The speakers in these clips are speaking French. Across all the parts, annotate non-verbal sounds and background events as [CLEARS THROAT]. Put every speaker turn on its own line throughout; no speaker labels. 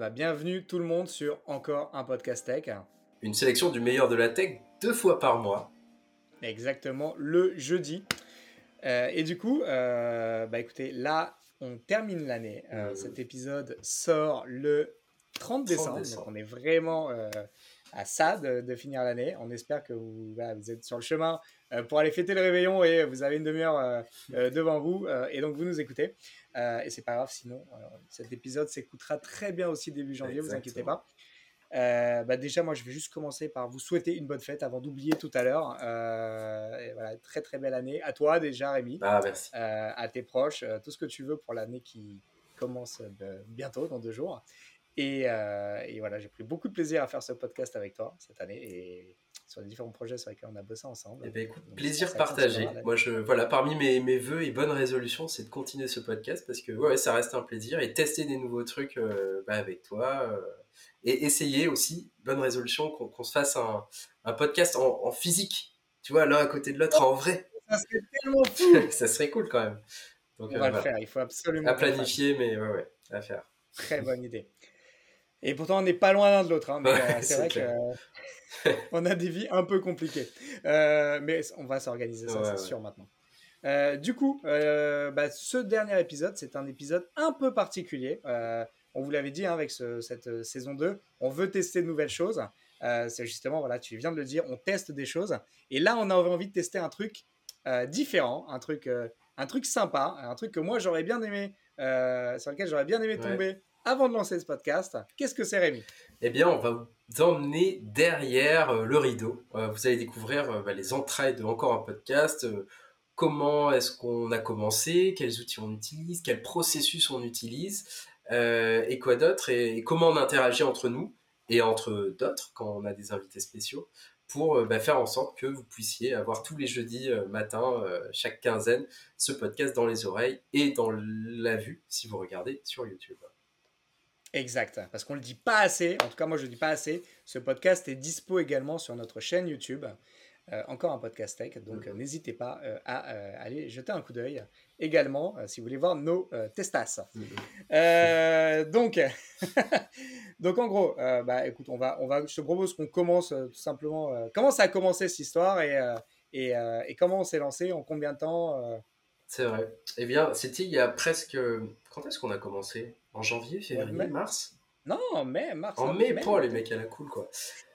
Bah, bienvenue tout le monde sur encore un podcast tech.
Une sélection du meilleur de la tech deux fois par mois.
Exactement, le jeudi. Euh, et du coup, euh, bah écoutez, là, on termine l'année. Euh, cet épisode sort le 30 décembre, donc on est vraiment à ça de, finir l'année. On espère que vous, vous, êtes sur le chemin pour aller fêter le réveillon et vous avez une demi-heure [LAUGHS] devant vous et donc vous nous écoutez. et c'est pas grave, sinon cet épisode s'écoutera très bien aussi début janvier, vous inquiétez pas. Euh, bah déjà, moi, je vais juste commencer par vous souhaiter une bonne fête avant d'oublier tout à l'heure. Euh, voilà, très très belle année. À toi déjà, Rémi.
Ah, merci.
Euh, à tes proches, tout ce que tu veux pour l'année qui commence bientôt, dans deux jours. Et, et voilà, j'ai pris beaucoup de plaisir à faire ce podcast avec toi cette année et sur les différents projets sur lesquels on a bossé ensemble.
Eh ben, écoute, plaisir partagé. Moi, je, voilà, parmi mes, mes vœux et bonnes résolutions, c'est de continuer ce podcast parce que ouais, ça reste un plaisir et tester des nouveaux trucs bah, avec toi et essayer aussi, bonne résolution, qu'on se fasse un, un podcast en, en, physique, tu vois, l'un à côté de l'autre en vrai.
Ça serait tellement cool. [LAUGHS]
ça serait cool quand même.
Donc, On va euh, le faire, il faut absolument.
À planifier, mais ouais, ouais, à faire.
Très bonne idée. Et pourtant, on n'est pas loin l'un de l'autre. Hein, euh, c'est vrai qu'on a des vies un peu compliquées. Euh, mais on va s'organiser, ça, c'est sûr maintenant. Euh, du coup, euh, bah, ce dernier épisode, c'est un épisode un peu particulier. Euh, on vous l'avait dit hein, avec cette euh, saison 2, on veut tester de nouvelles choses. Euh, c'est justement, voilà, tu viens de le dire, on teste des choses. Et là, on avait envie de tester un truc euh, différent, un truc, un truc sympa, un truc que moi j'aurais bien aimé, sur lequel j'aurais bien aimé tomber avant de lancer ce podcast. Qu'est-ce que c'est, Rémi?
Eh bien, on va vous emmener derrière le rideau. vous allez découvrir bah, les entrailles de encore un podcast comment est-ce qu'on a commencé, quels outils on utilise, quel processus on utilise, euh, et quoi d'autre et, comment on interagit entre nous et entre d'autres quand on a des invités spéciaux pour euh, bah, faire en sorte que vous puissiez avoir tous les jeudis euh, matin, chaque quinzaine, ce podcast dans les oreilles et dans la vue si vous regardez sur YouTube.
Exact, parce qu'on ne le dit pas assez, en tout cas moi je ne le dis pas assez, ce podcast est dispo également sur notre chaîne YouTube. Euh, encore un podcast tech. Donc mhm. n'hésitez pas euh, à euh, aller jeter un coup d'œil également si vous voulez voir nos testas. Mhm. donc, [LAUGHS] donc en gros, bah, écoute, on va, on va, je te propose qu'on commence tout simplement. comment ça a commencé cette histoire et, et, et comment on s'est lancé, en combien de temps
C'est vrai. Eh bien, c'était il y a presque. Quand est-ce qu'on a commencé? En janvier, février, mars?
Non, mai, mars.
En mai, pas les mecs à la cool, quoi.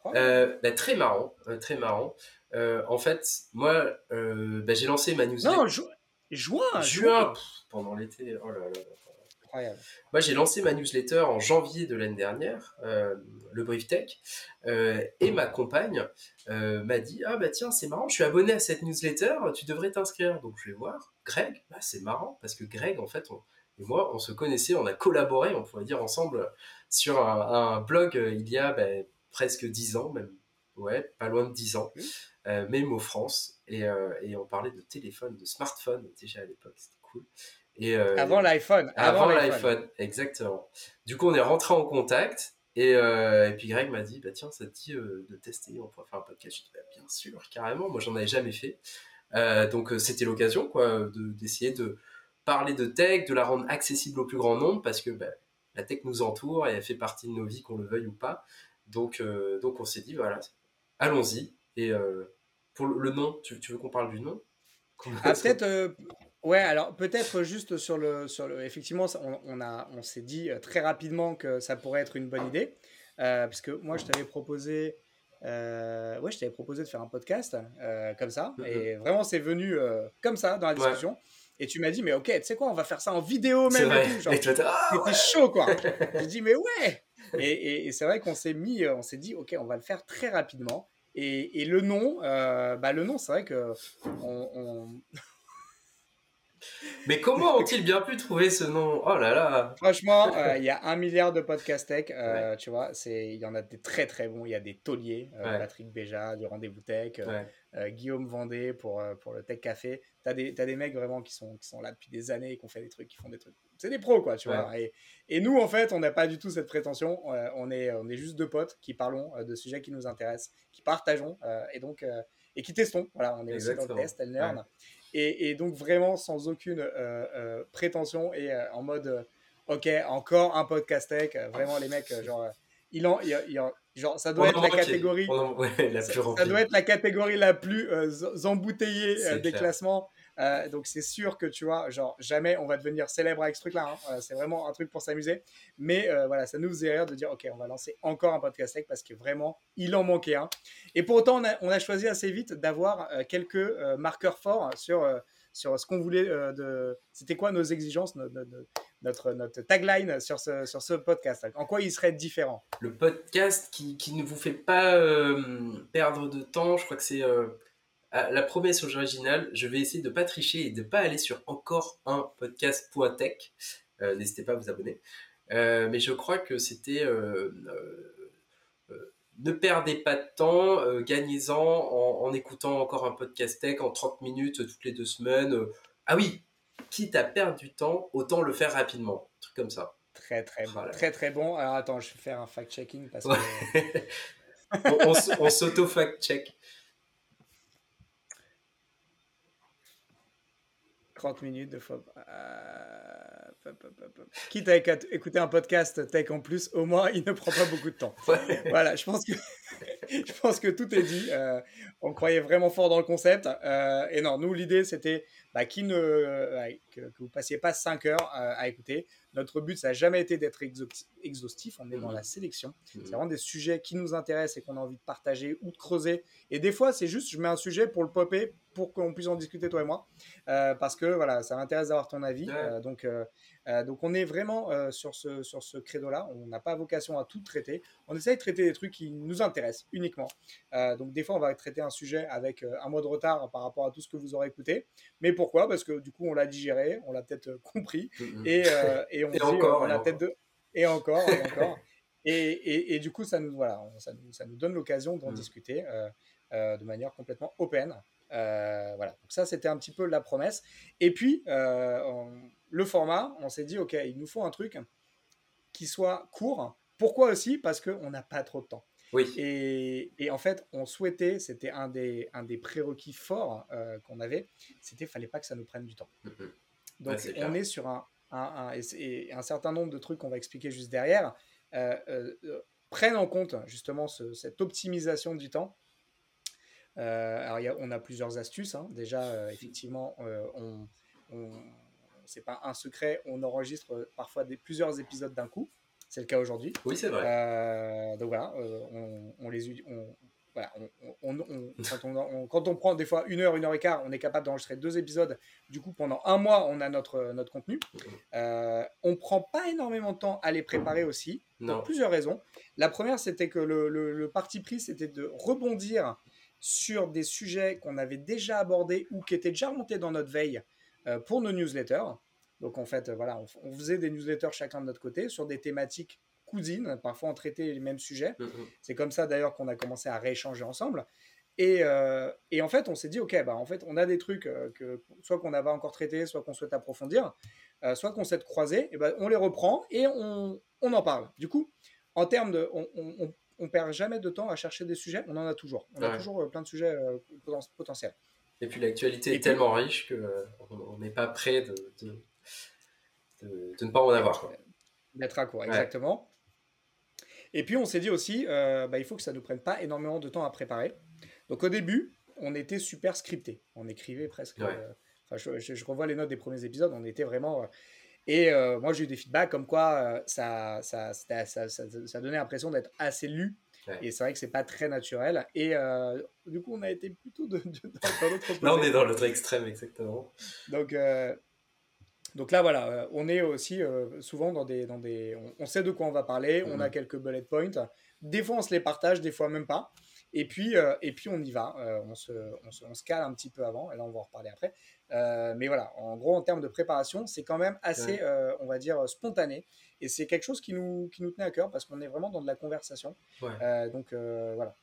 Bah, très marrant, très marrant. Euh, en fait, moi, euh, bah, j'ai lancé ma newsletter.
Non, juin.
Juin, pendant l'été. Oh là là.
Incroyable.
Moi, j'ai lancé ma newsletter en janvier de l'année dernière, euh, le Brief Tech, et ma compagne m'a dit Ah, bah tiens, c'est marrant, je suis abonné à cette newsletter, tu devrais t'inscrire. Donc, je vais voir. Greg, bah, c'est marrant, parce que Greg, en fait, et moi, on se connaissait, on a collaboré, on pourrait dire ensemble, sur un, blog il y a bah, presque dix ans, même, ouais, pas loin de dix ans. Euh, Memo France, et, euh, et, on parlait de téléphone, de smartphone déjà à l'époque, c'était cool.
Et, euh, avant l'iPhone.
Avant, l'iPhone, exactement. Du coup, on est rentré en contact, et, et puis Greg m'a dit, bah tiens, ça te dit de tester, on pourrait faire un podcast. Je dit, bah, bien sûr, carrément, moi j'en avais jamais fait. donc c'était l'occasion, quoi, d'essayer de, parler de tech, de la rendre accessible au plus grand nombre, parce que bah, la tech nous entoure et elle fait partie de nos vies, qu'on le veuille ou pas. Donc, donc on s'est dit, voilà, allons-y. Et pour le nom, tu, veux qu'on parle du nom?
Ah, Peut-être. Euh, ouais, alors peut-être juste sur le, sur le. Effectivement, on, on a, on s'est dit euh, très rapidement que ça pourrait être une bonne idée, euh, parce que moi, je t'avais proposé. ouais, je t'avais proposé de faire un podcast comme ça, mm-hmm. et vraiment, c'est venu comme ça dans la discussion. Et tu m'as dit, mais ok, tu sais quoi, on va faire ça en vidéo même.
Et tout,
ah, chaud, quoi. [LAUGHS] J'ai dit, mais ouais. Et, et c'est vrai qu'on s'est mis, on s'est dit, ok, on va le faire très rapidement. Et, et le nom, euh, bah le nom, c'est vrai que on,
Mais comment ont-ils bien pu trouver ce nom? Oh là là
Franchement, euh, il y a un milliard de podcasts tech, euh, tu vois, il y en a des très très bons. Il y a des tauliers, Patrick Béja du Rendez-vous Tech, Guillaume Vendée pour, pour le Tech Café. Tu as, as, des mecs vraiment qui sont, qui sont là depuis des années et qui ont fait des trucs, qui font des trucs c'est des pros, quoi, tu vois. Et, et, nous, en fait, on n'a pas du tout cette prétention. Euh, on, est, on est juste deux potes qui parlons euh, de sujets qui nous intéressent, qui partageons euh, et donc et qui testons. Voilà, on est aussi dans le test, elle Et, et, donc vraiment sans aucune prétention et en mode ok, encore un podcast tech. Vraiment, les mecs, genre, il en, il, genre, ça doit être la catégorie. [LAUGHS] la ça, doit être la catégorie la plus embouteillée des classements. Euh, donc c'est sûr que tu vois, genre jamais on va devenir célèbre avec ce truc-là. Hein. Euh, c'est vraiment un truc pour s'amuser. Mais euh, voilà, ça nous faisait rire de dire ok, on va lancer encore un podcast tech parce que vraiment il en manquait un. Et pour autant, on a, choisi assez vite d'avoir quelques marqueurs forts sur sur ce qu'on voulait de. C'était quoi nos exigences, notre, notre, tagline sur ce, sur ce podcast? En quoi il serait différent?
Le podcast qui, qui, ne vous fait pas perdre de temps, je crois que c'est ah, la promesse originale, je vais essayer de ne pas tricher et de ne pas aller sur encore un podcast.tech. Euh, N'hésitez pas à vous abonner. Euh, mais je crois que c'était euh, euh, ne perdez pas de temps, gagnez-en en, écoutant encore un podcast tech en 30 minutes toutes les deux semaines. ah oui, quitte à perdre du temps, autant le faire rapidement. Un truc comme ça.
Très très bon. Très très bon. Alors attends, je vais faire un fact-checking parce que. [LAUGHS]
on, on s'auto-fact-check.
30 minutes de fois. Euh, quitte à écouter un podcast tech en plus, au moins il ne prend pas beaucoup de temps. [LAUGHS] Voilà, je pense que, [LAUGHS] je pense que tout est dit. Euh, on croyait vraiment fort dans le concept. Euh, et non, nous, l'idée c'était bah, qui ne, que, que, vous passiez pas 5 heures à écouter. Notre but, ça n'a jamais été d'être exhaustif. On est dans la sélection. C'est vraiment des sujets qui nous intéressent et qu'on a envie de partager ou de creuser. Et des fois, c'est juste, je mets un sujet pour le popper, pour qu'on puisse en discuter toi et moi. Euh, parce que voilà, ça m'intéresse d'avoir ton avis. Euh, donc, euh, donc on est vraiment sur ce, sur ce credo-là. On n'a pas vocation à tout traiter. On essaye de traiter des trucs qui nous intéressent uniquement. Donc des fois, on va traiter un sujet avec un mois de retard par rapport à tout ce que vous aurez écouté. Mais pourquoi? Parce que du coup, on l'a digéré, on l'a peut-être [LAUGHS] compris. Mm-hmm. Et, et, on, et encore, on a peut-être de... Et encore, et encore. [LAUGHS] Et, et, du coup, ça nous, voilà, ça nous, ça nous donne l'occasion d'en mm. discuter de manière complètement open. voilà, donc ça c'était un petit peu la promesse. Et puis, on, le format, on s'est dit, OK, il nous faut un truc qui soit court. Pourquoi aussi? Parce qu'on n'a pas trop de temps. Oui. Et, en fait, on souhaitait, c'était un des, un des prérequis forts euh, qu'on avait, c'était qu'il fallait pas que ça nous prenne du temps. Mm-hmm. Donc, on est sur un, un, et un certain nombre de trucs qu'on va expliquer juste derrière, euh, euh, prennent en compte justement cette optimisation du temps. alors, on a plusieurs astuces. Hein. Déjà, effectivement, on c'est pas un secret, on enregistre euh, parfois des, plusieurs épisodes d'un coup. C'est le cas aujourd'hui.
Oui, c'est vrai.
Euh, donc voilà, euh, on, les quand, on, prend des fois une heure, une heure et quart, on est capable d'enregistrer deux épisodes. Du coup, pendant un mois, on a notre, notre contenu. Euh, on prend pas énormément de temps à les préparer aussi, pour plusieurs raisons. La première, c'était que le, le, parti pris, c'était de rebondir sur des sujets qu'on avait déjà abordés ou qui étaient déjà remontés dans notre veille euh, pour nos newsletters. Donc en fait, voilà, on, faisait des newsletters chacun de notre côté sur des thématiques cousines. Parfois, on traitait les mêmes sujets. Mm-hmm. C'est comme ça d'ailleurs qu'on a commencé à rééchanger ensemble. Et, euh, et, en fait, on s'est dit, OK, bah, en fait, on a des trucs euh, que soit qu'on avait encore traités, soit qu'on souhaite approfondir, soit qu'on souhaite croiser, et ben on les reprend et on, on, en parle. Du coup, en termes de. On, on, on, perd jamais de temps à chercher des sujets, on en a toujours. On a toujours plein de sujets potentiels.
Et puis l'actualité est tellement riche qu'on euh, n'est pas prêt de, de, de, ne pas en avoir.
D'être à court, exactement. Et puis on s'est dit aussi, euh, bah, il faut que ça ne nous prenne pas énormément de temps à préparer. Donc au début, on était super scripté. On écrivait presque. Euh, je, je, revois les notes des premiers épisodes, on était vraiment. et moi, j'ai eu des feedbacks comme quoi ça, ça, ça, ça, ça donnait l'impression d'être assez lu et c'est vrai que c'est pas très naturel. Et euh, du coup, on a été plutôt de, dans
l'autre Là, on est dans l'autre extrême, exactement.
Donc, euh, donc là, voilà, euh, on est aussi souvent dans des. Dans des on, sait de quoi on va parler, on a mhm. quelques bullet points. Des fois, on se les partage, des fois, même pas. Et puis, et puis on y va, on, se, on, se, on, se, cale un petit peu avant, et là on va en reparler après. mais voilà, en gros, en termes de préparation, c'est quand même assez, on va dire, spontané. Et c'est quelque chose qui nous, qui nous tenait à cœur parce qu'on est vraiment dans de la conversation. Euh, donc euh, voilà.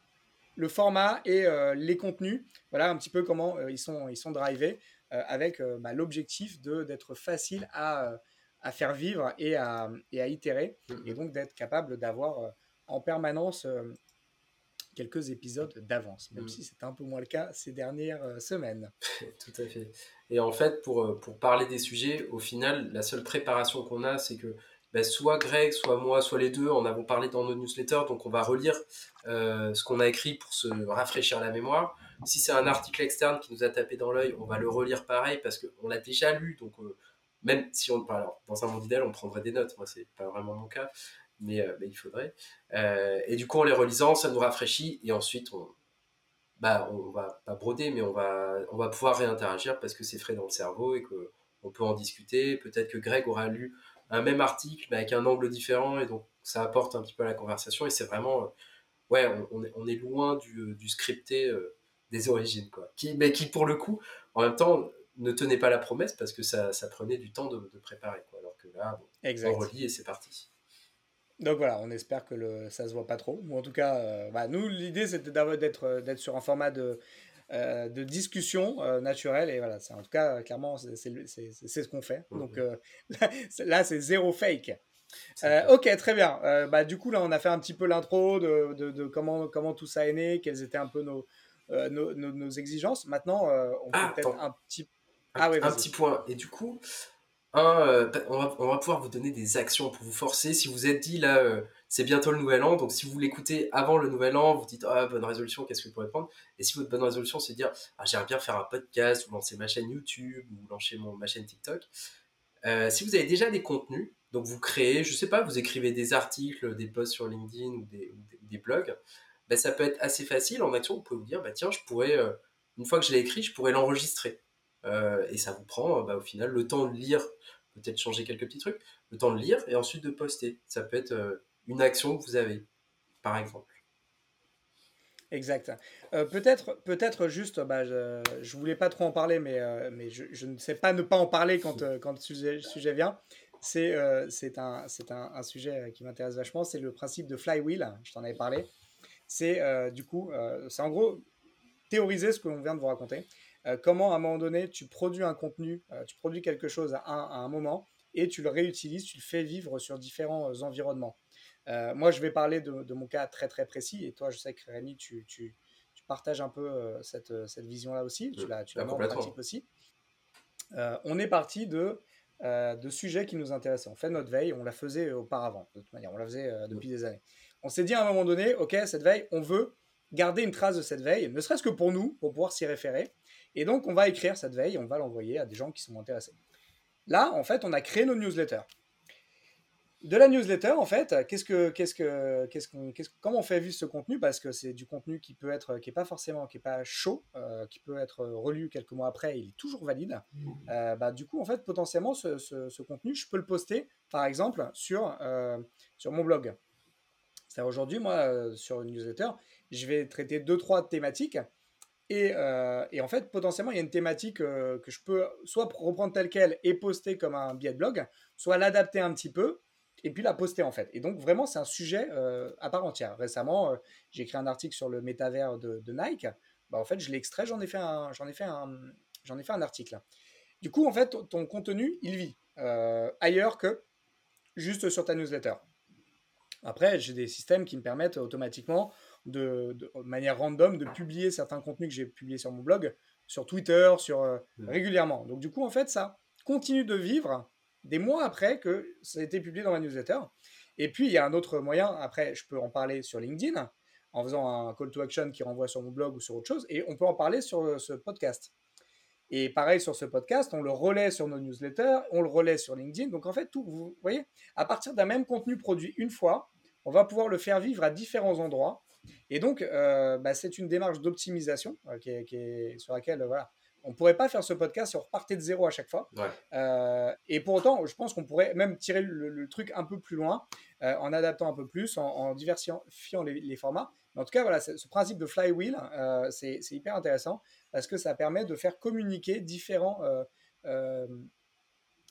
Le format et euh, les contenus, voilà un petit peu comment ils, sont, ils sont drivés avec bah, l'objectif d'être facile à, à, faire vivre et à, et à itérer. Mm-hmm. Et donc d'être capable d'avoir en permanence quelques épisodes d'avance, même mm. si c'est un peu moins le cas ces dernières euh, semaines. [LAUGHS]
Tout à fait. Et en fait, pour, euh, pour parler des sujets, au final, la seule préparation qu'on a, c'est que ben, soit Greg, soit moi, soit les deux, en avons parlé dans nos newsletters, donc on va relire euh, ce qu'on a écrit pour se rafraîchir la mémoire. Si c'est un article externe qui nous a tapé dans l'œil, on va le relire pareil parce qu'on l'a déjà lu, donc même si on alors, dans un monde idéal, on prendrait des notes. Moi, c'est pas vraiment mon cas, mais, euh, il faudrait. Euh, et du coup, en les relisant, ça nous rafraîchit et ensuite, on, bah, on va pas broder, mais on va, on va pouvoir réinteragir parce que c'est frais dans le cerveau et qu'on peut en discuter. Peut-être que Greg aura lu un même article, mais avec un angle différent et donc ça apporte un petit peu à la conversation et c'est vraiment, euh, ouais, on, est, on, est, loin du, du scripté des origines, quoi. Qui, mais qui, pour le coup, en même temps, ne tenait pas la promesse parce que ça, ça prenait du temps de, préparer. Quoi. Alors que là, on relit et c'est parti.
Donc voilà, on espère que le, ça se voit pas trop. Ou en tout cas, euh, bah, nous, l'idée, c'était d'être, euh, d'être sur un format de, euh, de discussion naturelle. Et voilà, c'est, en tout cas, clairement, c'est, ce qu'on fait. Mhm. [LAUGHS] Donc là, c'est zéro fake. ok, très bien. bah, du coup, là, on a fait un petit peu l'intro de, de, de, comment, comment tout ça est né, quelles étaient un peu nos, nos, nos, exigences. Maintenant, on peut
ah,
peut-être un petit
ah un petit point. Et du coup, euh, on, va, pouvoir vous donner des actions pour vous forcer. Si vous êtes dit, là, euh, c'est bientôt le nouvel an, donc si vous l'écoutez avant le nouvel an, vous dites, ah, bonne résolution, qu'est-ce que vous pourrez prendre? Et si votre bonne résolution, c'est de dire, ah, j'aimerais bien faire un podcast, ou lancer ma chaîne YouTube, ou lancer mon, ma chaîne TikTok. Euh, si vous avez déjà des contenus, donc vous créez, je sais pas, vous écrivez des articles, des posts sur LinkedIn ou des, des, blogs, ben, ça peut être assez facile. En action, vous pouvez vous dire, bah, tiens, je pourrais, une fois que je l'ai écrit, je pourrais l'enregistrer. Euh, et ça vous prend bah, au final le temps de lire, peut-être changer quelques petits trucs, le temps de lire et ensuite de poster. Ça peut être euh, une action que vous avez, par exemple.
Exact. Euh, peut-être, peut-être juste, bah, je, ne voulais pas trop en parler, mais, je, ne sais pas ne pas en parler quand, le sujet, vient. C'est, c'est, un, c'est un, un, sujet qui m'intéresse vachement. C'est le principe de flywheel. Je t'en avais parlé. C'est du coup, c'est en gros théoriser ce que l'on vient de vous raconter. Euh, comment à un moment donné tu produis un contenu, euh, tu produis quelque chose à un, moment et tu le réutilises, tu le fais vivre sur différents euh, environnements. moi, je vais parler de, mon cas très très précis et toi, je sais que Rémi, tu, tu, partages un peu cette, cette vision-là aussi, tu la, tu la mets en pratique aussi. on est parti de, de sujets qui nous intéressaient. On fait notre veille, on la faisait auparavant, de toute manière, on la faisait depuis des années. On s'est dit à un moment donné, ok, cette veille, on veut garder une trace de cette veille, ne serait-ce que pour nous, pour pouvoir s'y référer. Et donc, on va écrire cette veille, on va l'envoyer à des gens qui sont intéressés. Là, en fait, on a créé nos newsletters. De la newsletter, en fait, qu'est-ce que, qu'est-ce que, qu'est-ce qu'on, comment on fait vivre ce contenu? Parce que c'est du contenu qui peut être, qui est pas forcément, qui est pas chaud, euh, qui peut être relu quelques mois après, il est toujours valide. Euh, bah, du coup, en fait, potentiellement, ce, contenu, je peux le poster, par exemple, sur, euh, sur mon blog. C'est-à-dire aujourd'hui, moi, sur une newsletter, je vais traiter deux, trois thématiques euh, et, en fait, potentiellement, il y a une thématique euh, que je peux soit reprendre telle qu'elle et poster comme un billet de blog, soit l'adapter un petit peu et puis la poster en fait. Et donc vraiment, c'est un sujet euh, à part entière. Récemment, j'ai écrit un article sur le métavers de, Nike. Bah, en fait, je l'ai j'en ai fait un, j'en ai fait un, j'en ai fait un article. Du coup, en fait, ton contenu, il vit ailleurs que juste sur ta newsletter. Après, j'ai des systèmes qui me permettent automatiquement de, manière random de publier certains contenus que j'ai publiés sur mon blog, sur Twitter, sur euh, mmh. régulièrement. Donc du coup, en fait, ça continue de vivre des mois après que ça a été publié dans ma newsletter. Et puis, il y a un autre moyen, après, je peux en parler sur LinkedIn, en faisant un call to action qui renvoie sur mon blog ou sur autre chose, et on peut en parler sur euh, ce podcast. Et pareil sur ce podcast, on le relaie sur nos newsletters, on le relaie sur LinkedIn. Donc en fait, tout, vous voyez, à partir d'un même contenu produit une fois, on va pouvoir le faire vivre à différents endroits et donc, euh, bah, c'est une démarche d'optimisation euh, qui, sur laquelle, voilà, on ne pourrait pas faire ce podcast si on repartait de zéro à chaque fois. Euh, et pour autant, je pense qu'on pourrait même tirer le, truc un peu plus loin en adaptant un peu plus, en, diversifiant les, formats. Mais en tout cas, voilà, ce principe de flywheel, c'est hyper intéressant parce que ça permet de faire communiquer différents,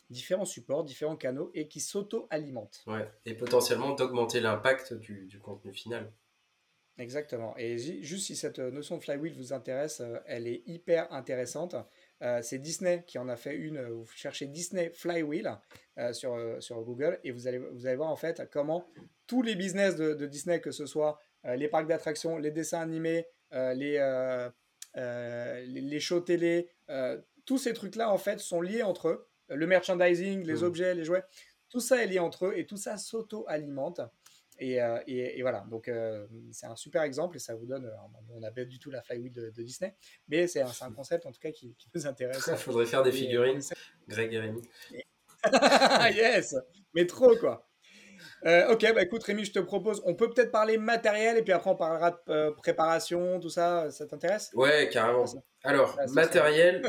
différents supports, différents canaux et qui s'auto-alimentent.
Ouais. Et potentiellement d'augmenter l'impact du contenu final.
Exactement. Et juste si cette notion de flywheel vous intéresse, euh, elle est hyper intéressante c'est Disney qui en a fait une. Vous cherchez Disney Flywheel sur, sur Google et vous allez, vous allez voir en fait comment tous les business de, de Disney, que ce soit les parcs d'attractions, les dessins animés, les, les, les, shows télé, tous ces trucs-là en fait sont liés entre eux. Le merchandising, les mmh. objets, les jouets, tout ça est lié entre eux et tout ça s'auto-alimente. Et, euh, et, voilà, donc euh, c'est un super exemple et ça vous donne. Euh, on n'a pas du tout la flywheel de, Disney, mais c'est un, un, [LAUGHS] concept en tout cas qui, nous intéresse.
Il [LAUGHS] faudrait faire des figurines, Greg et Rémi. [LAUGHS]
yes, mais trop quoi. ok, bah écoute Rémi, je te propose, on peut peut-être parler matériel et puis après on parlera de préparation, tout ça, ça t'intéresse?
Ouais, carrément. Alors, matériel,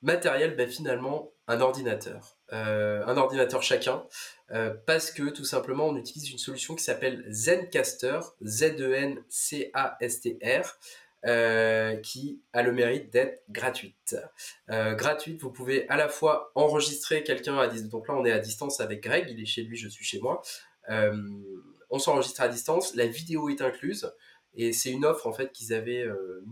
matériel, bah, finalement, un ordinateur. Euh, un ordinateur chacun, euh, parce que tout simplement on utilise une solution qui s'appelle Zencaster, Z-E-N-C-A-S-T-R, euh, qui a le mérite d'être gratuite. gratuite, vous pouvez à la fois enregistrer quelqu'un à distance, donc là on est à distance avec Greg, il est chez lui, je suis chez moi. on s'enregistre à distance, la vidéo est incluse. Et c'est une offre en fait qu'ils avaient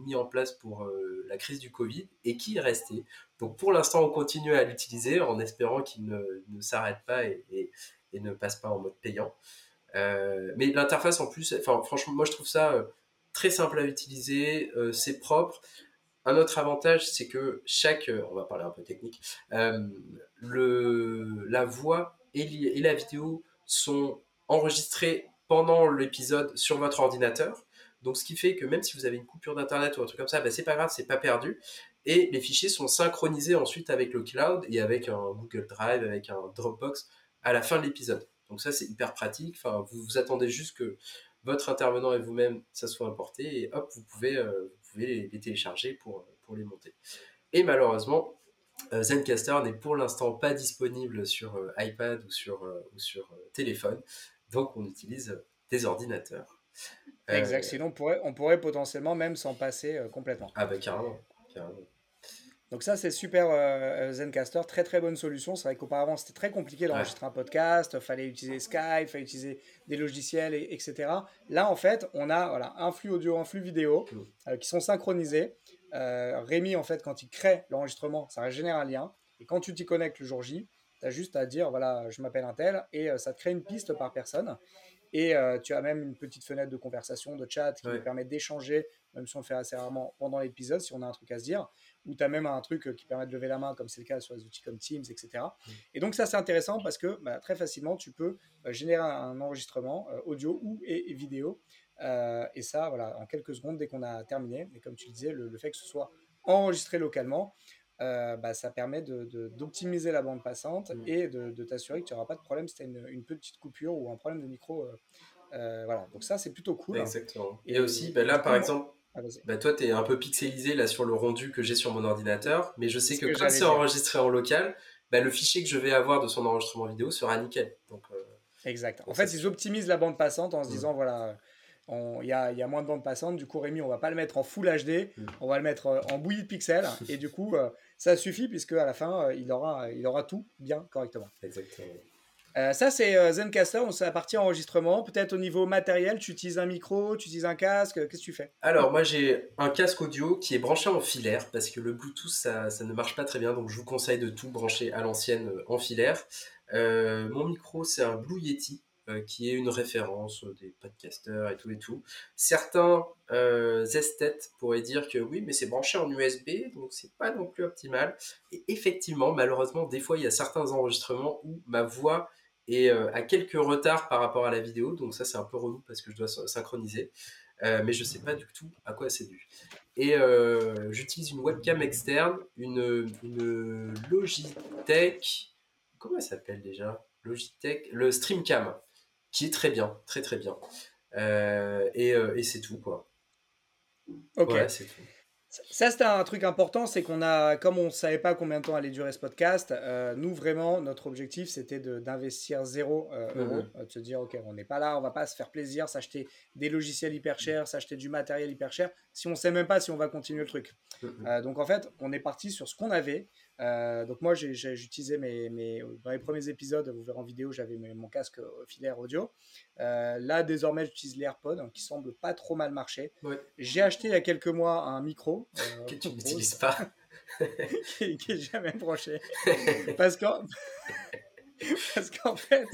mis en place pour la crise du Covid et qui est restée. Donc pour l'instant, on continue à l'utiliser en espérant qu'il ne, ne s'arrête pas et, et, ne passe pas en mode payant. Euh, mais l'interface en plus, enfin franchement, moi je trouve ça euh, très simple à utiliser, euh, c'est propre. Un autre avantage, c'est que chaque, on va parler un peu technique, le, la voix et, et la vidéo sont enregistrées pendant l'épisode sur votre ordinateur. Donc, ce qui fait que même si vous avez une coupure d'internet ou un truc comme ça, ben, c'est pas grave, c'est pas perdu et les fichiers sont synchronisés ensuite avec le cloud et avec un Google Drive, avec un Dropbox à la fin de l'épisode. Donc ça, c'est hyper pratique. Enfin, vous attendez juste que votre intervenant et vous-même, ça soit importé et hop, vous pouvez, euh, les, télécharger pour, pour les monter. Et malheureusement, euh, Zencaster n'est pour l'instant pas disponible sur euh, iPad ou sur, ou sur téléphone. Donc on utilise des ordinateurs.
Exact, sinon on pourrait, on pourrait potentiellement même s'en passer complètement.
Ah bah carrément. carrément.
Donc ça, c'est super euh, Zencaster, très très bonne solution. C'est vrai qu'auparavant, c'était très compliqué d'enregistrer un podcast, fallait utiliser Skype, fallait utiliser des logiciels, et, etc. Là, en fait, on a voilà, un flux audio, un flux vidéo mm. euh, qui sont synchronisés. Euh, Rémi, en fait, quand il crée l'enregistrement, ça génère un lien. Et quand tu t'y connectes le jour J, tu as juste à dire, voilà, je m'appelle un tel, et ça te crée une piste par personne. Et tu as même une petite fenêtre de conversation, de chat qui nous permet d'échanger, même si on le fait assez rarement pendant l'épisode, si on a un truc à se dire ou tu as même un truc euh, qui permet de lever la main, comme c'est le cas sur les outils comme Teams, etc. Et donc ça, c'est intéressant parce que bah, très facilement, tu peux euh, générer un enregistrement euh, audio ou et, vidéo. et ça, voilà, en quelques secondes, dès qu'on a terminé. Mais comme tu disais, le, fait que ce soit enregistré localement, bah, ça permet d'optimiser de, la bande passante mm. et de, t'assurer que tu n'auras pas de problème si tu as une, petite coupure ou un problème de micro. voilà, donc ça, c'est plutôt cool.
Exactement. Et, aussi, bah, là, par exemple, ah, bah, toi, tu es un peu pixelisé là sur le rendu que j'ai sur mon ordinateur, mais je sais que, quand c'est enregistré en local, bah, le fichier que je vais avoir de son enregistrement vidéo sera nickel. Donc, euh,
exact. En fait, ils optimisent la bande passante en se mm. disant voilà, il y a, y a, moins de bande passante, du coup, Rémi, on va pas le mettre en Full HD, mm. on va le mettre euh, en bouillie de pixels, [LAUGHS] et du coup, euh, ça suffit puisque à la fin, il, aura, il aura tout bien correctement.
Exactement.
Euh, ça, c'est euh, Zencaster, c'est la partie enregistrement. Peut-être au niveau matériel, tu utilises un micro, tu utilises un casque, qu'est-ce que tu fais?
Alors, moi, j'ai un casque audio qui est branché en filaire parce que le Bluetooth, ça, ça, ne marche pas très bien. Donc, je vous conseille de tout brancher à l'ancienne euh, en filaire. mon micro, c'est un Blue Yeti qui est une référence des podcasters et tout et tout. Certains esthètes pourraient dire que oui, mais c'est branché en USB, donc c'est pas non plus optimal. Et effectivement, malheureusement, des fois, il y a certains enregistrements où ma voix euh, à quelques retards par rapport à la vidéo. Donc ça, c'est un peu relou parce que je dois synchroniser. Euh, mais je sais pas du tout à quoi c'est dû. Et euh, j'utilise une webcam externe, une, une Logitech. Comment elle s'appelle déjà? Logitech, le Streamcam, qui est très bien, très très bien. et, et c'est tout quoi.
Ok. c'est tout. Ça, c'était un truc important, c'est qu'on a, comme on ne savait pas combien de temps allait durer ce podcast, euh, nous vraiment, notre objectif, c'était d'investir zéro euh, mhm. euro, euh, de se dire, ok, on n'est pas là, on va pas se faire plaisir, s'acheter des logiciels hyper chers, s'acheter du matériel hyper cher, si on ne sait même pas si on va continuer le truc. Mhm. donc en fait, on est parti sur ce qu'on avait, euh, donc moi, j'ai utilisé mes, mes, dans les premiers épisodes, vous verrez en vidéo, j'avais mon casque filaire audio. Euh, là, désormais, j'utilise l'AirPod, hein, qui semble pas trop mal marcher. J'ai acheté il y a quelques mois un micro.
Euh, [LAUGHS] que tu n'utilises [LAUGHS] pas
qui, qui est jamais branché. Parce qu'en [LAUGHS] parce qu'en fait,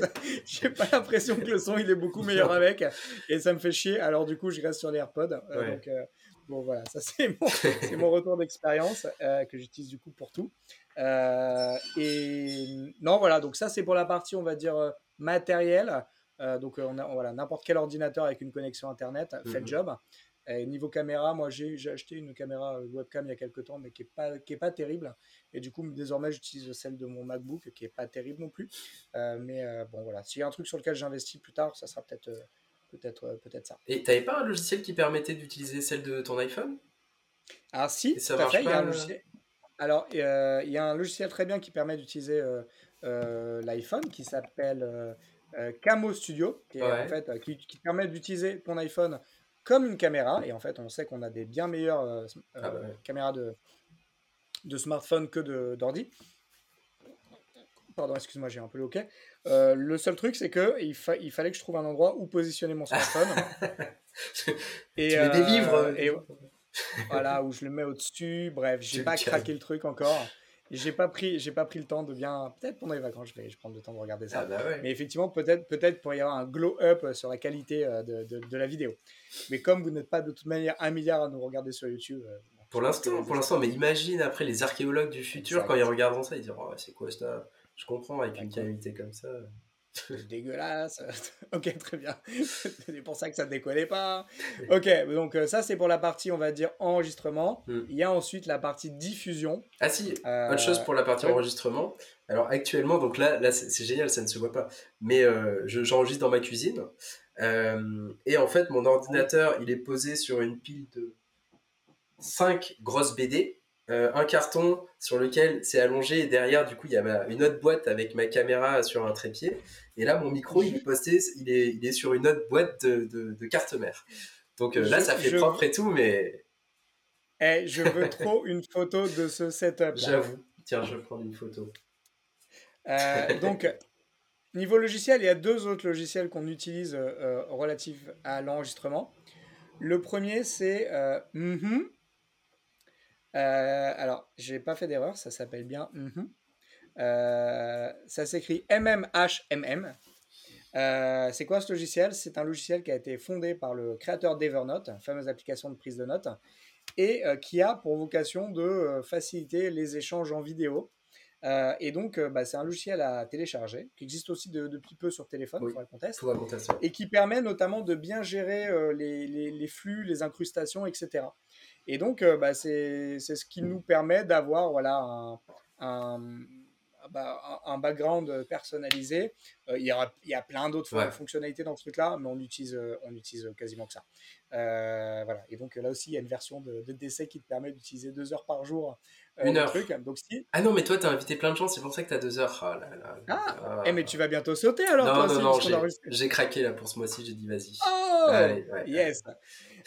j'ai pas l'impression que le son il est beaucoup meilleur avec et ça me fait chier. Alors du coup, je reste sur les AirPods. Donc euh, bon voilà, ça c'est mon, c'est mon retour d'expérience euh, que j'utilise du coup pour tout. et non voilà, donc ça c'est pour la partie on va dire matérielle. donc on a voilà n'importe quel ordinateur avec une connexion internet fait le mhm. job. Et niveau caméra, moi j'ai acheté une caméra webcam il y a quelques temps, mais qui n'est pas, qui est pas terrible. Et du coup, désormais, j'utilise celle de mon MacBook, qui est pas terrible non plus. Euh, mais euh, bon, voilà. S'il y a un truc sur lequel j'investis plus tard, ça sera peut-être euh, peut-être peut-être ça.
Et tu n'avais pas un logiciel qui permettait d'utiliser celle de ton iPhone?
Ah si, ça marche fait, pas, Alors, il y a un logiciel très bien qui permet d'utiliser l'iPhone qui s'appelle Camo Studio, qui, en fait, qui, qui permet d'utiliser ton iPhone comme une caméra. Et en fait, on sait qu'on a des bien meilleures euh, ah bah caméras de, de smartphone que d'ordi. Pardon, excuse-moi, j'ai un peu le. Euh, le seul truc, c'est que il, il, fallait que je trouve un endroit où positionner mon smartphone. [LAUGHS]
et, tu mets des livres.
Euh, et, voilà, où je le mets au-dessus. Bref, j'ai pas craqué le truc encore. J'ai pas pris, j'ai pas pris le temps de bien. Peut-être pendant les vacances, je vais, je prendre le temps de regarder ça.
Ah bah
Mais effectivement, peut-être, peut-être pour y avoir un glow up sur la qualité euh, de, de, la vidéo. Mais comme vous n'êtes pas de toute manière un milliard à nous regarder sur YouTube. Euh,
pour l'instant, pour l'instant, mais imagine après les archéologues du futur quand ils regarderont ça, ils diront oh, c'est quoi ça Je comprends avec une qualité comme ça.
C'est [LAUGHS] dégueulasse. [LAUGHS] ok, très bien. [LAUGHS] c'est pour ça que ça ne décollait pas. Ok, donc euh, ça c'est pour la partie, on va dire, enregistrement. Hmm. Il y a ensuite la partie diffusion.
Ah si, euh, autre chose pour la partie enregistrement. Alors actuellement, donc là, là c'est génial, ça ne se voit pas. Mais euh, j'enregistre dans ma cuisine. et en fait, mon ordinateur, il est posé sur une pile de 5 grosses BD. Euh, un carton sur lequel c'est allongé et derrière du coup il y a une autre boîte avec ma caméra sur un trépied. Et là mon micro il est posté il est, il est sur une autre boîte de, de, carte mère. Donc euh, là ça fait propre et tout mais
eh, je veux trop une photo de ce setup
j'avoue. Tiens je vais prendre une photo.
Euh, donc niveau logiciel il y a deux autres logiciels qu'on utilise relatifs à l'enregistrement. Le premier c'est mm euh, alors, j'ai pas fait d'erreur, ça s'appelle bien. Mhm. Euh, ça s'écrit MMHMM. Euh, c'est quoi ce logiciel? C'est un logiciel qui a été fondé par le créateur d'Evernote, fameuse application de prise de notes, et qui a pour vocation de faciliter les échanges en vidéo. Et donc, bah, c'est un logiciel à télécharger, qui existe aussi depuis peu sur téléphone, oui, et qui permet notamment de bien gérer les, les, flux, les incrustations, etc. Et donc, euh, bah, c'est ce qui nous permet d'avoir voilà, un, un, bah, un, background personnalisé. Euh, il, y aura, il y a plein d'autres fonctionnalités dans ce truc-là, mais on utilise, euh, on utilise quasiment que ça. voilà. Et donc là aussi, il y a une version de, de décès qui te permet d'utiliser deux heures par jour
une heure. Truc. Donc, si... Ah non, mais toi, t'as invité plein de gens, c'est pour ça que t'as deux heures. Oh là là.
Ah, ah. Eh, mais tu vas bientôt sauter alors.
Non, toi, non, non, j'ai craqué là pour ce mois-ci, j'ai dit vas-y.
Oh, yes.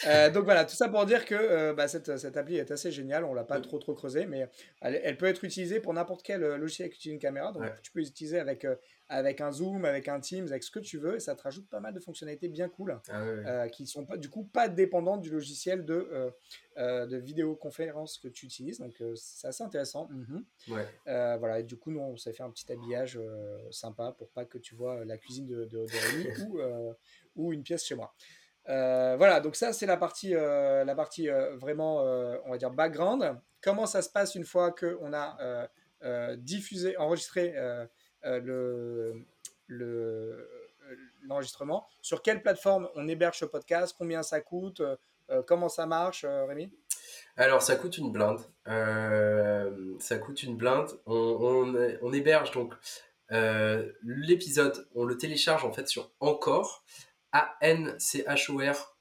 Euh, donc voilà, tout ça pour dire que euh, bah, cette, cette, appli est assez géniale. On l'a pas trop trop creusé, mais elle, peut être utilisée pour n'importe quel euh, logiciel qui utilise une caméra. Donc tu peux l'utiliser avec, avec un zoom, avec un Teams, avec ce que tu veux, et ça te rajoute pas mal de fonctionnalités bien cool, ah qui sont pas, du coup pas dépendantes du logiciel de, de vidéoconférence que tu utilises. Donc c'est assez intéressant. Mhm. voilà, et du coup, nous on s'est fait un petit habillage sympa pour pas que tu vois la cuisine de, de, de [LAUGHS] ou, ou une pièce chez moi. Euh, voilà, donc ça c'est la partie, euh, la partie euh, vraiment, on va dire, background. Comment ça se passe une fois qu'on a diffusé, enregistré le, l'enregistrement? Sur quelle plateforme on héberge ce podcast? Combien ça coûte? Comment ça marche, Rémi?
Alors, ça coûte une blinde. ça coûte une blinde. On, on héberge donc l'épisode, on le télécharge en fait sur Encore anchor.fm.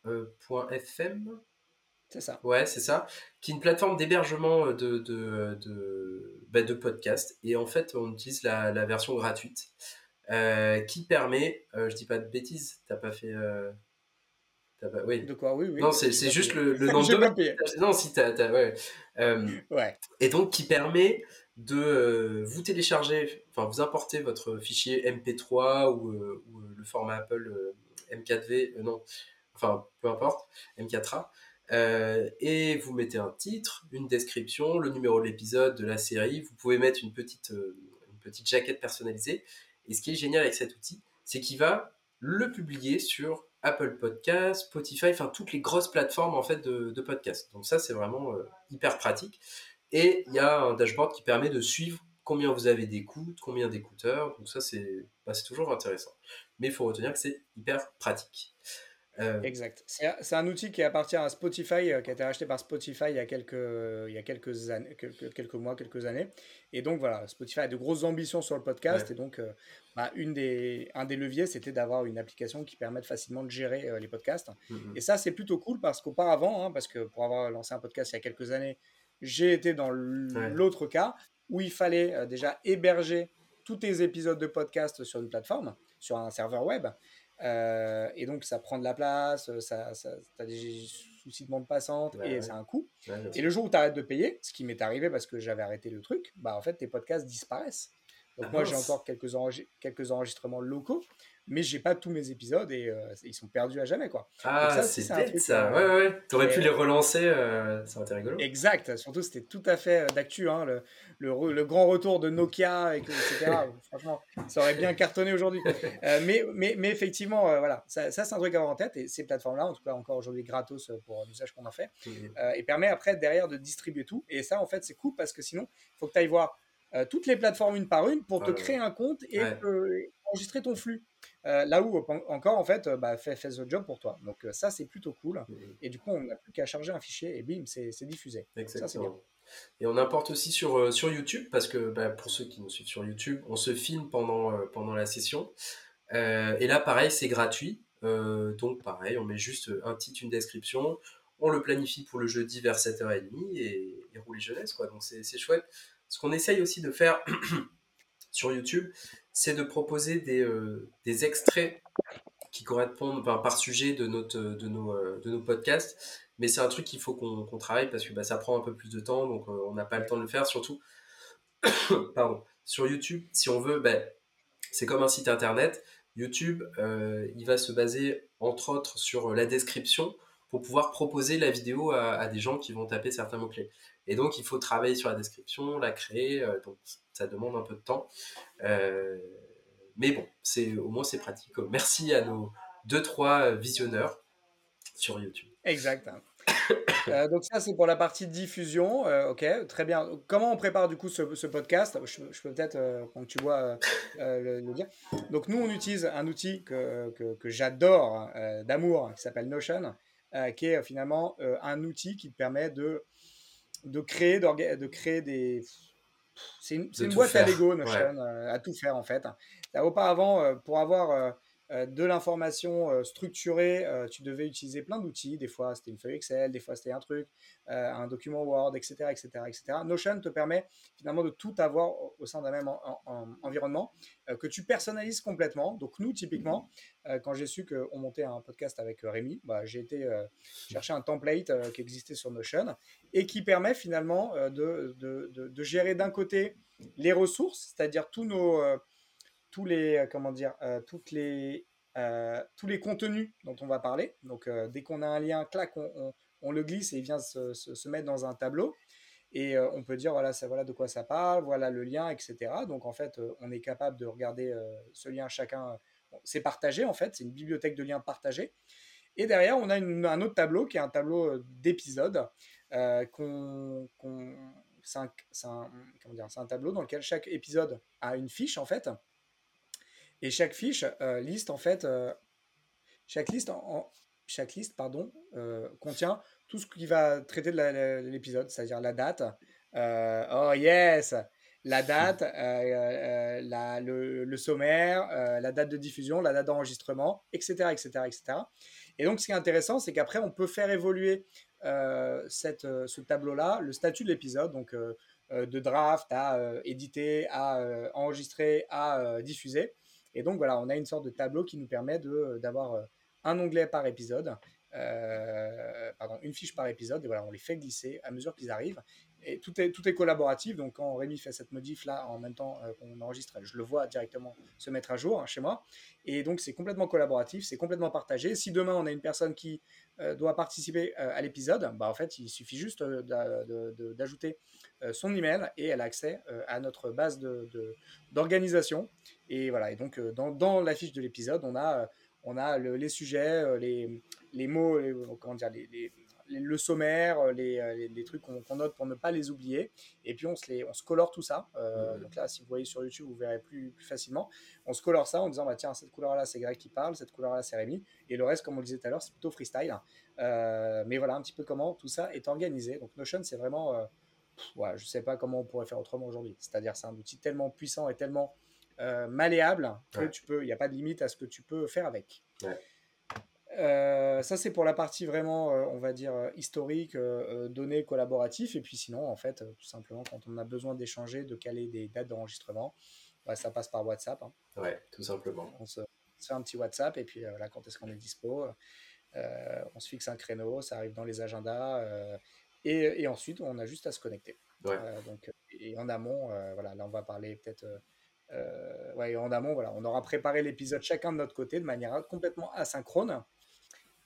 C'est ça.
Ouais, c'est ça. Qui est une plateforme d'hébergement de, de, de, bah, de podcast. Et en fait, on utilise la, la version gratuite euh, qui permet, euh, je dis pas de bêtises, t'as pas fait. Euh,
pas, oui. De quoi? Oui, oui.
Non, c'est juste le, le [LAUGHS] nom de. Non, si t'as. ouais.
ouais.
Et donc, qui permet de vous télécharger, enfin, vous importer votre fichier MP3 ou, ou le format Apple M4V, euh, non, enfin peu importe, M4A, et vous mettez un titre, une description, le numéro de l'épisode, de la série. Vous pouvez mettre une petite, petite jaquette personnalisée. Et ce qui est génial avec cet outil, c'est qu'il va le publier sur Apple Podcast, Spotify, enfin toutes les grosses plateformes en fait de, de podcast. Donc ça c'est vraiment euh, hyper pratique. Et il y a un dashboard qui permet de suivre combien vous avez d'écoutes, combien d'écouteurs. Donc ça c'est bah, toujours intéressant. Mais il faut retenir que c'est hyper pratique.
Euh, exact. C'est un outil qui appartient à Spotify, euh, qui a été racheté par Spotify il y a quelques, il y a quelques, années, quelques, quelques, mois, quelques années. Et donc voilà, Spotify a de grosses ambitions sur le podcast. Et donc, euh, bah, une des, un des leviers, c'était d'avoir une application qui permette facilement de gérer les podcasts. Mm-hmm. Et ça, c'est plutôt cool parce qu'auparavant, hein, parce que pour avoir lancé un podcast il y a quelques années, j'ai été dans l'autre cas où il fallait déjà héberger tous tes épisodes de podcast sur une plateforme, sur un serveur web. Euh, et donc, ça prend de la place, euh, ça, ça tu as des soucis de bande passante et c'est un coût. et le jour où tu arrêtes de payer, ce qui m'est arrivé parce que j'avais arrêté le truc, bah en fait, tes podcasts disparaissent. Donc, ah moi, j'ai encore quelques, quelques enregistrements locaux mais j'ai pas tous mes épisodes et euh, ils sont perdus à jamais quoi.
Ah c'est bête ça, ouais ouais, t'aurais pu les relancer, euh, ça aurait été rigolo.
Exact, surtout c'était tout à fait euh, d'actu, hein, le, le, le, grand retour de Nokia, etc. [LAUGHS] Franchement, ça aurait bien cartonné aujourd'hui. mais, mais, mais effectivement, voilà, ça, ça c'est un truc à avoir en tête et ces plateformes-là, en tout cas encore aujourd'hui gratos pour l'usage qu'on en fait, mmh. et permet après derrière de distribuer tout. Et ça en fait c'est cool parce que sinon, il faut que tu ailles voir toutes les plateformes une par une pour te créer un compte et enregistrer ton flux. Euh, là où encore, en fait, euh, bah, fait, fait the job pour toi. Donc euh, ça, c'est plutôt cool. Et du coup, on n'a plus qu'à charger un fichier et bim, c'est diffusé. Ça, bien.
Et on importe aussi sur, sur YouTube, parce que bah, pour ceux qui nous suivent sur YouTube, on se filme pendant, pendant la session. et là, pareil, c'est gratuit. donc pareil, on met juste un titre, une description. On le planifie pour le jeudi vers 7h30 et, et rouler jeunesse. Quoi. Donc c'est chouette. Ce qu'on essaye aussi de faire [CLEARS THROAT] sur YouTube, c'est de proposer des, euh, extraits qui correspondent par sujet euh, de nos podcasts. Mais c'est un truc qu'il faut qu'on travaille parce que bah, ça prend un peu plus de temps, donc euh, on n'a pas le temps de le faire. Surtout, [COUGHS] sur YouTube, si on veut, bah, c'est comme un site internet. YouTube, il va se baser entre autres sur la description pour pouvoir proposer la vidéo à, des gens qui vont taper certains mots-clés. Et donc, il faut travailler sur la description, la créer. Euh, donc, ça demande un peu de temps. Euh, mais bon, c'est au moins c'est pratique. Merci à nos deux trois visionneurs sur YouTube.
Exact. [COUGHS] Euh, donc ça c'est pour la partie diffusion, ok, très bien. Comment on prépare du coup ce, podcast? Je, peux peut-être, quand tu vois, le, dire. Donc nous on utilise un outil que, que j'adore d'amour qui s'appelle Notion, qui est finalement un outil qui te permet de de créer, de créer des. C'est une, une boîte à Lego, Notion, euh, à tout faire en fait. Auparavant, euh, pour avoir euh, euh, de l'information euh, structurée, euh, tu devais utiliser plein d'outils. Des fois, c'était une feuille Excel, des fois, c'était un truc, un document Word, etc., etc., etc. Notion te permet finalement de tout avoir au sein d'un même environnement que tu personnalises complètement. Donc, nous, typiquement, quand j'ai su qu'on montait un podcast avec Rémi, bah, j'ai été chercher un template qui existait sur Notion et qui permet finalement de, de, de gérer d'un côté les ressources, c'est-à-dire tous nos tous les, euh, comment dire, euh, toutes les, euh, tous les contenus dont on va parler. Donc, dès qu'on a un lien, clac, on, on, le glisse et il vient se, se, mettre dans un tableau. Et on peut dire, voilà, ça, voilà de quoi ça parle, voilà le lien, etc. Donc, en fait, on est capable de regarder ce lien chacun. c'est partagé, en fait, c'est une bibliothèque de liens partagés. Et derrière, on a un autre tableau qui est un tableau d'épisodes. qu'on, c'est un, un, un, tableau dans lequel chaque épisode a une fiche, en fait. Et chaque fiche euh, liste en fait, euh, chaque liste en, chaque liste pardon euh, contient tout ce qui va traiter de l'épisode, c'est-à-dire la date. oh yes, la date, la, le, le, sommaire, la date de diffusion, la date d'enregistrement, etc., etc., etc. Et donc, ce qui est intéressant, c'est qu'après, on peut faire évoluer cette, ce tableau-là, le statut de l'épisode, donc de draft à éditer, à enregistrer, à diffuser. Et donc voilà, on a une sorte de tableau qui nous permet d'avoir euh, un onglet par épisode pardon, une fiche par épisode, et voilà, on les fait glisser à mesure qu'ils arrivent. Tout est, tout est collaboratif, donc quand Rémi fait cette modif là en même temps qu'on enregistre, je le vois directement se mettre à jour hein, chez moi. Et donc c'est complètement collaboratif, c'est complètement partagé. Si demain on a une personne qui doit participer à l'épisode, bah, en fait il suffit juste d'ajouter son email et elle a accès à notre base d'organisation. De, et voilà, et donc dans, dans la fiche de l'épisode, on a on a les sujets, euh, les, les mots, comment dire, les, le sommaire, euh, les, les, trucs qu'on note pour ne pas les oublier. Et puis on se, les, on se colore tout ça. Euh, donc là, si vous voyez sur YouTube, vous verrez plus, plus facilement. On se colore ça en disant bah, tiens, cette couleur-là, c'est Greg qui parle, cette couleur-là, c'est Rémi. Et le reste, comme on le disait tout à l'heure, c'est plutôt freestyle. mais voilà un petit peu comment tout ça est organisé. Donc Notion, c'est vraiment. je ne sais pas comment on pourrait faire autrement aujourd'hui. C'est-à-dire, c'est un outil tellement puissant et tellement euh, malléable que tu peux, il n'y a pas de limite à ce que tu peux faire avec. Euh, ça, c'est pour la partie vraiment, euh, on va dire, historique, données collaboratifs. Et puis sinon, en fait, tout simplement, quand on a besoin d'échanger, de caler des dates d'enregistrement, bah, ça passe par WhatsApp. Hein.
Ouais, tout simplement.
On se, fait un petit WhatsApp et puis là, quand est-ce qu'on est dispo, on se fixe un créneau, ça arrive dans les agendas. Et, et, ensuite, on a juste à se connecter. donc, et en amont, voilà, là, on va parler peut-être euh, ouais, en amont, voilà, on aura préparé l'épisode chacun de notre côté de manière complètement asynchrone.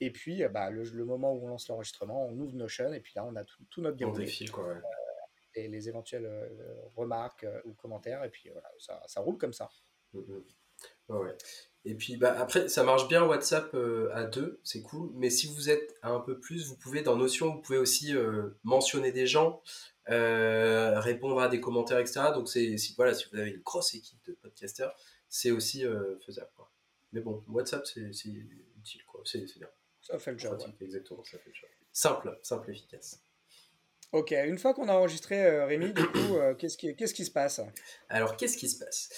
Et puis, euh, bah, le, moment où on lance l'enregistrement, on ouvre Notion et puis là, on a tout, notre
quoi, euh,
et les éventuelles remarques ou commentaires. Et puis voilà, ça, ça roule comme ça.
Mm-hmm. ouais. Et puis bah, après, ça marche bien WhatsApp à deux, c'est cool. Mais si vous êtes un peu plus, vous pouvez dans Notion, vous pouvez aussi mentionner des gens. Euh, répondre à des commentaires, etc. Donc, si, voilà, si vous avez une grosse équipe de podcasters, c'est aussi euh, faisable. Quoi. Mais bon, WhatsApp, c'est, utile, quoi. C'est, bien.
Ça fait le job.
Exactement, ça fait le job. Simple, simple, efficace.
Ok, une fois qu'on a enregistré, euh, Rémi, du coup, [COUGHS] qu'est-ce, qui, qu'est-ce qui se passe?
Alors, qu'est-ce qui se passe?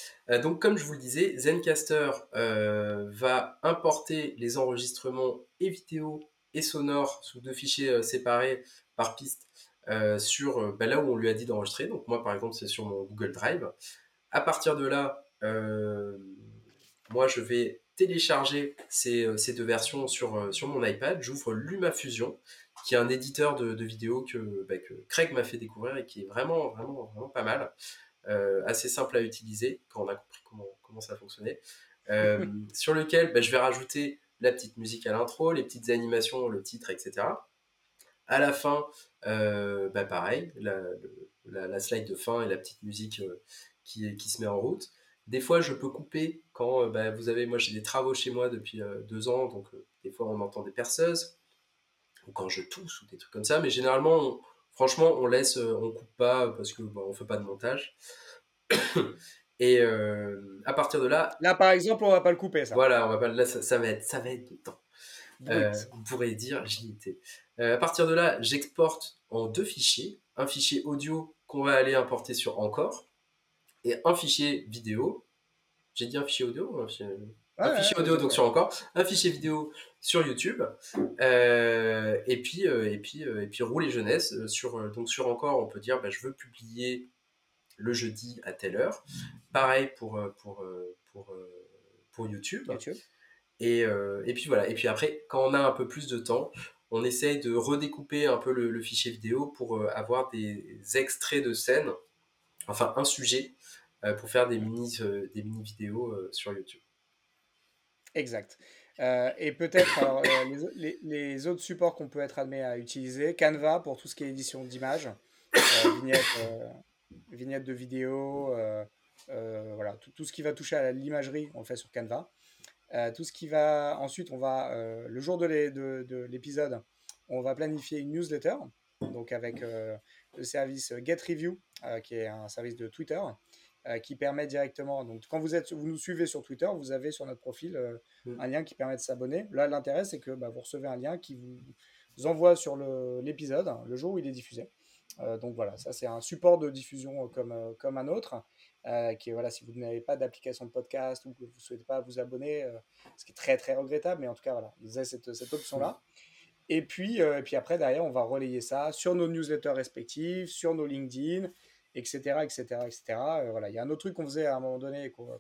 Donc, comme je vous le disais, Zencaster va importer les enregistrements et vidéo et sonores sous deux fichiers séparés par piste euh, sur euh, bah, là où on lui a dit d'enregistrer. Donc moi, par exemple, c'est sur mon Google Drive. À partir de là, euh, moi, je vais télécharger ces, ces deux versions sur, sur mon iPad. J'ouvre LumaFusion, qui est un éditeur de, de vidéos que, bah, que Craig m'a fait découvrir et qui est vraiment, vraiment, vraiment pas mal. assez simple à utiliser quand on a compris comment, comment ça fonctionnait. [LAUGHS] sur lequel bah, je vais rajouter la petite musique à l'intro, les petites animations, le titre, etc. À la fin, euh, bah pareil, la, la, slide de fin et la petite musique euh, qui, qui, se met en route. Des fois, je peux couper quand euh, bah, vous avez, moi j'ai des travaux chez moi depuis deux ans, donc des fois on entend des perceuses, ou quand je tousse ou des trucs comme ça, mais généralement, franchement, on laisse, on coupe pas parce que bah, on fait pas de montage. [COUGHS] Et à partir de là.
Là, par exemple, on va pas le couper, ça.
Voilà, on va pas, là, ça, ça va être, ça va être dedans. Euh, on pourrait dire agilité. Euh, à partir de là, j'exporte en deux fichiers. Un fichier audio qu'on va aller importer sur Encore et un fichier vidéo. J'ai dit un fichier audio un fichier, audio donc sur Encore, un fichier vidéo sur YouTube euh, et puis et puis et puis rouler jeunesse sur donc sur Encore on peut dire bah, je veux publier le jeudi à telle heure. Pareil pour pour pour, pour YouTube. YouTube. Euh, et, puis voilà. Et puis après, quand on a un peu plus de temps, on essaye de redécouper un peu le, fichier vidéo pour euh, avoir des extraits de scènes, enfin un sujet, euh, pour faire des mini, des mini vidéos sur YouTube.
Exact. et peut-être les, autres supports qu'on peut être amené à utiliser, Canva pour tout ce qui est édition d'images, vignettes, de vidéos, voilà, tout, ce qui va toucher à l'imagerie, on le fait sur Canva. Euh, tout ce qui va ensuite, on va euh, le jour de l'épisode, on va planifier une newsletter, donc avec euh, le service Get Review, qui est un service de Twitter, qui permet directement. Donc, quand vous êtes, vous nous suivez sur Twitter, vous avez sur notre profil mm. un lien qui permet de s'abonner. Là, l'intérêt, c'est que bah, vous recevez un lien qui vous envoie sur l'épisode le, jour où il est diffusé. donc voilà, ça c'est un support de diffusion comme, comme un autre. Euh, qui voilà, si vous n'avez pas d'application de podcast ou que vous ne souhaitez pas vous abonner, euh, ce qui est très très regrettable, mais en tout cas, voilà, vous avez cette, cette option-là. Et puis, euh, et puis après, derrière, on va relayer ça sur nos newsletters respectifs, sur nos LinkedIn, etc. etc., etc. voilà. Il y a un autre truc qu'on faisait à un moment donné, qu'on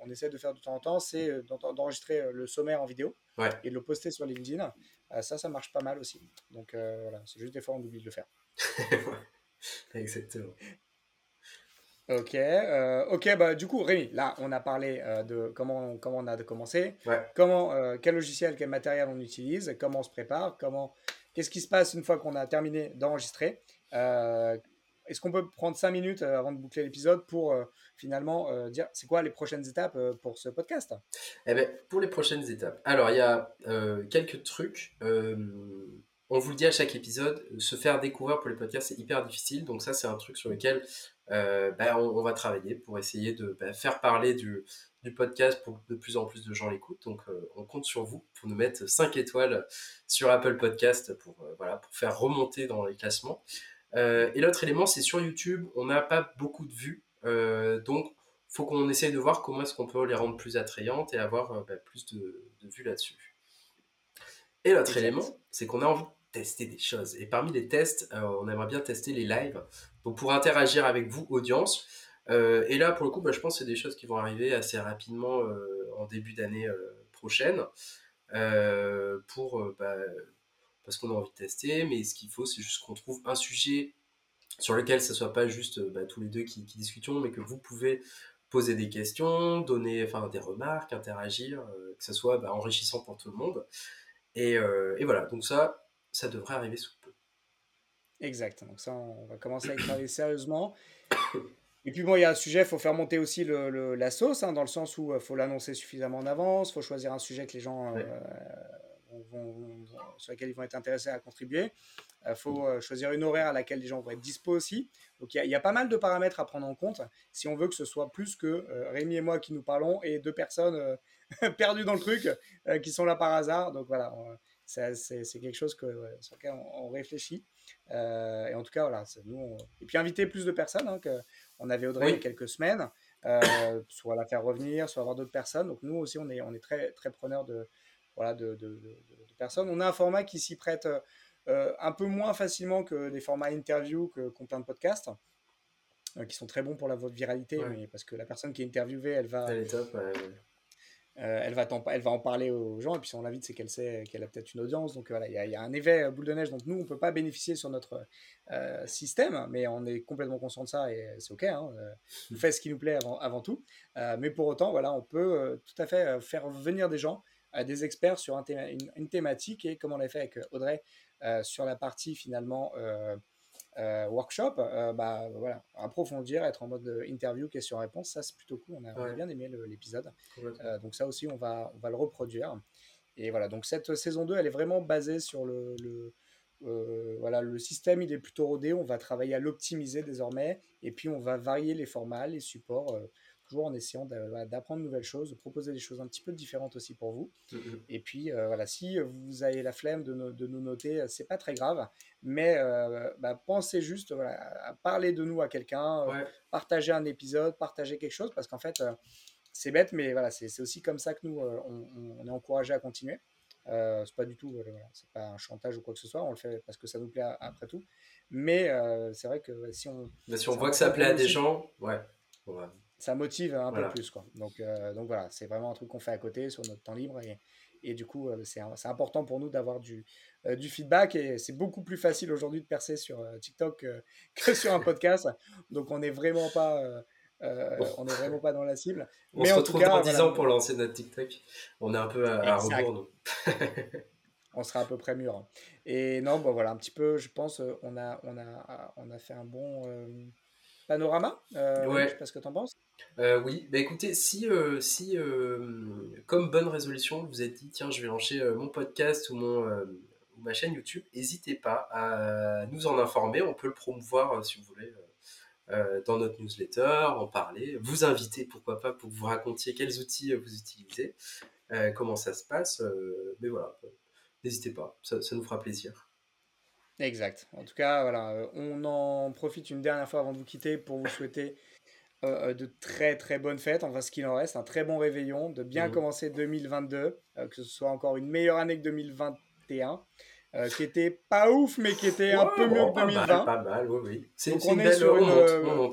on essaie de faire de temps en temps, c'est d'enregistrer le sommaire en vidéo et de le poster sur LinkedIn. ça, ça marche pas mal aussi. Donc voilà, c'est juste des fois on oublie de le faire. [LAUGHS]
Exactement.
Ok, euh, ok, bah du coup Rémi, là on a parlé euh, de comment, comment on a commencé, comment, euh, quel logiciel, quel matériel on utilise, comment on se prépare, comment, qu'est-ce qui se passe une fois qu'on a terminé d'enregistrer. Est-ce qu'on peut prendre 5 minutes avant de boucler l'épisode pour finalement dire c'est quoi les prochaines étapes pour ce podcast?
Eh ben, Pour les prochaines étapes, alors il y a quelques trucs on vous le dit à chaque épisode, se faire découvrir pour les podcasts, c'est hyper difficile. Donc ça, c'est un truc sur lequel euh, bah, on, va travailler pour essayer de bah, faire parler du, podcast pour que de plus en plus de gens l'écoutent. Donc euh, on compte sur vous pour nous mettre 5 étoiles sur Apple Podcast pour, euh, voilà, pour faire remonter dans les classements. et l'autre élément, c'est sur YouTube, on n'a pas beaucoup de vues. donc faut qu'on essaye de voir comment est-ce qu'on peut les rendre plus attrayantes et avoir bah, plus de, de vues là-dessus. Et l'autre élément, c'est qu'on a envie tester des choses. Et parmi les tests, on aimerait bien tester les lives. Donc pour interagir avec vous, audience. Euh, et là, pour le coup, bah, je pense que c'est des choses qui vont arriver assez rapidement euh, en début d'année prochaine. pour, bah, parce qu'on a envie de tester. Mais ce qu'il faut, c'est juste qu'on trouve un sujet sur lequel ce soit pas juste bah, tous les deux qui, qui, discutions, mais que vous pouvez poser des questions, donner des remarques, interagir, que ce soit enrichissant pour tout le monde. Et, voilà, donc ça, ça devrait arriver sous.
Exact. Donc ça, on va commencer à y travailler sérieusement. Et puis bon, il y a un sujet, il faut faire monter aussi le, la sauce, hein, dans le sens où il euh, faut l'annoncer suffisamment en avance, il faut choisir un sujet que les gens euh, vont, sur lequel ils vont être intéressés à contribuer. Il faut euh, choisir une horaire à laquelle les gens vont être dispo aussi. Donc il y, a pas mal de paramètres à prendre en compte si on veut que ce soit plus que Rémi et moi qui nous parlons et deux personnes [LAUGHS] perdues dans le truc qui sont là par hasard. Donc voilà, c'est quelque chose que, sur lequel on, réfléchit. Euh, et en tout cas, voilà, nous, et puis inviter plus de personnes. Hein, que on avait Audrey il y a quelques semaines, euh, soit la faire revenir, soit avoir d'autres personnes. Donc nous aussi, on est, on est très, très preneurs de, voilà, de, de, personnes. On a un format qui s'y prête euh, un peu moins facilement que des formats interview que qu'on plein de podcasts qui sont très bons pour la viralité, mais parce que la personne qui est interviewée, elle va,
elle est top,
euh, elle, va elle va en parler aux gens, et puis si on l'invite, c'est qu'elle sait qu'elle a peut-être une audience. Donc voilà, il y, a un effet euh, boule de neige dont nous, on ne peut pas bénéficier sur notre euh, système, mais on est complètement conscient de ça, et c'est OK. Hein, on fait ce qui nous plaît avant, avant tout. mais pour autant, voilà, on peut tout à fait faire venir des gens, des experts sur une, thématique, et comme on l'a fait avec Audrey sur la partie finalement euh, workshop, euh, bah, voilà, approfondir, être en mode interview, question-réponse, ça c'est plutôt cool. On a, bien aimé l'épisode. Euh, donc ça aussi, on va, on va le reproduire. Et voilà, donc cette saison 2, elle est vraiment basée sur le, voilà, le système, il est plutôt rodé. On va travailler à l'optimiser désormais. Et puis, on va varier les formats, les supports toujours en essayant d'apprendre de nouvelles choses, de proposer des choses un petit peu différentes aussi pour vous. Mm-hmm. Et puis euh, voilà, si vous avez la flemme de, de nous noter, euh, c'est pas très grave, mais euh, bah, pensez juste à parler de nous à quelqu'un, partager un épisode, partager quelque chose, parce qu'en fait, c'est bête, mais voilà, c'est aussi comme ça que nous, on, est encouragé à continuer. c'est pas du tout, c'est pas un chantage ou quoi que ce soit, on le fait parce que ça nous plaît après tout. Mais c'est vrai que si on.
si on voit que ça plaît à des gens, ouais
ça motive un peu plus. Quoi. Donc, euh, donc voilà, c'est vraiment un truc qu'on fait à côté sur notre temps libre. Et, et du coup, euh, c'est important pour nous d'avoir du, euh, du feedback. Et c'est beaucoup plus facile aujourd'hui de percer sur TikTok [LAUGHS] que sur un podcast. Donc on n'est vraiment pas. on n'est vraiment pas dans la cible.
On Mais se retrouve dans 10 ans pour lancer notre TikTok. On est un peu à, rebours, [LAUGHS]
on sera à peu près mûr. Et non, bon voilà, un petit peu, je pense, on a, on a, on a fait un bon panorama. Euh, ouais. Je sais pas ce que tu en penses.
Euh, oui, bah écoutez, si, euh, si comme bonne résolution, vous êtes dit, tiens, je vais lancer mon podcast ou, mon, ma chaîne YouTube, n'hésitez pas à nous en informer. On peut le promouvoir si vous voulez. dans notre newsletter, en parler, vous inviter, pourquoi pas, pour que vous racontiez quels outils vous utilisez, comment ça se passe. mais voilà, n'hésitez pas, ça, ça nous fera plaisir.
Exact. En tout cas, voilà, euh, on en profite une dernière fois avant de vous quitter pour vous souhaiter euh, euh, de très très bonnes fêtes, enfin ce qu'il en reste, un très bon réveillon, de bien mmh. commencer 2022, que ce soit encore une meilleure année que 2021. qui était pas ouf, mais qui était un peu mieux que 2020.
Mal, pas mal, oui, oui. C'est une belle sur une,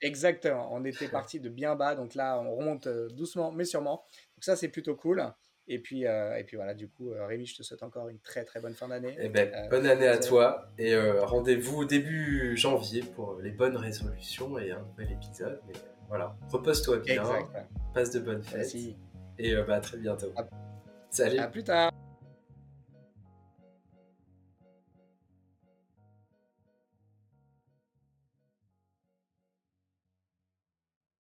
Exactement, on était parti de bien bas, donc là on remonte doucement mais sûrement. Donc ça c'est plutôt cool. Et puis, euh, et puis voilà, du coup, euh, Rémi, je te souhaite encore une très très bonne fin d'année.
Eh ben, euh, bonne année à toi et rendez-vous début janvier pour les bonnes résolutions et un nouvel épisode. Mais voilà, repose-toi bien, passe de bonnes fêtes et bah, à très bientôt.
Salut. À plus tard.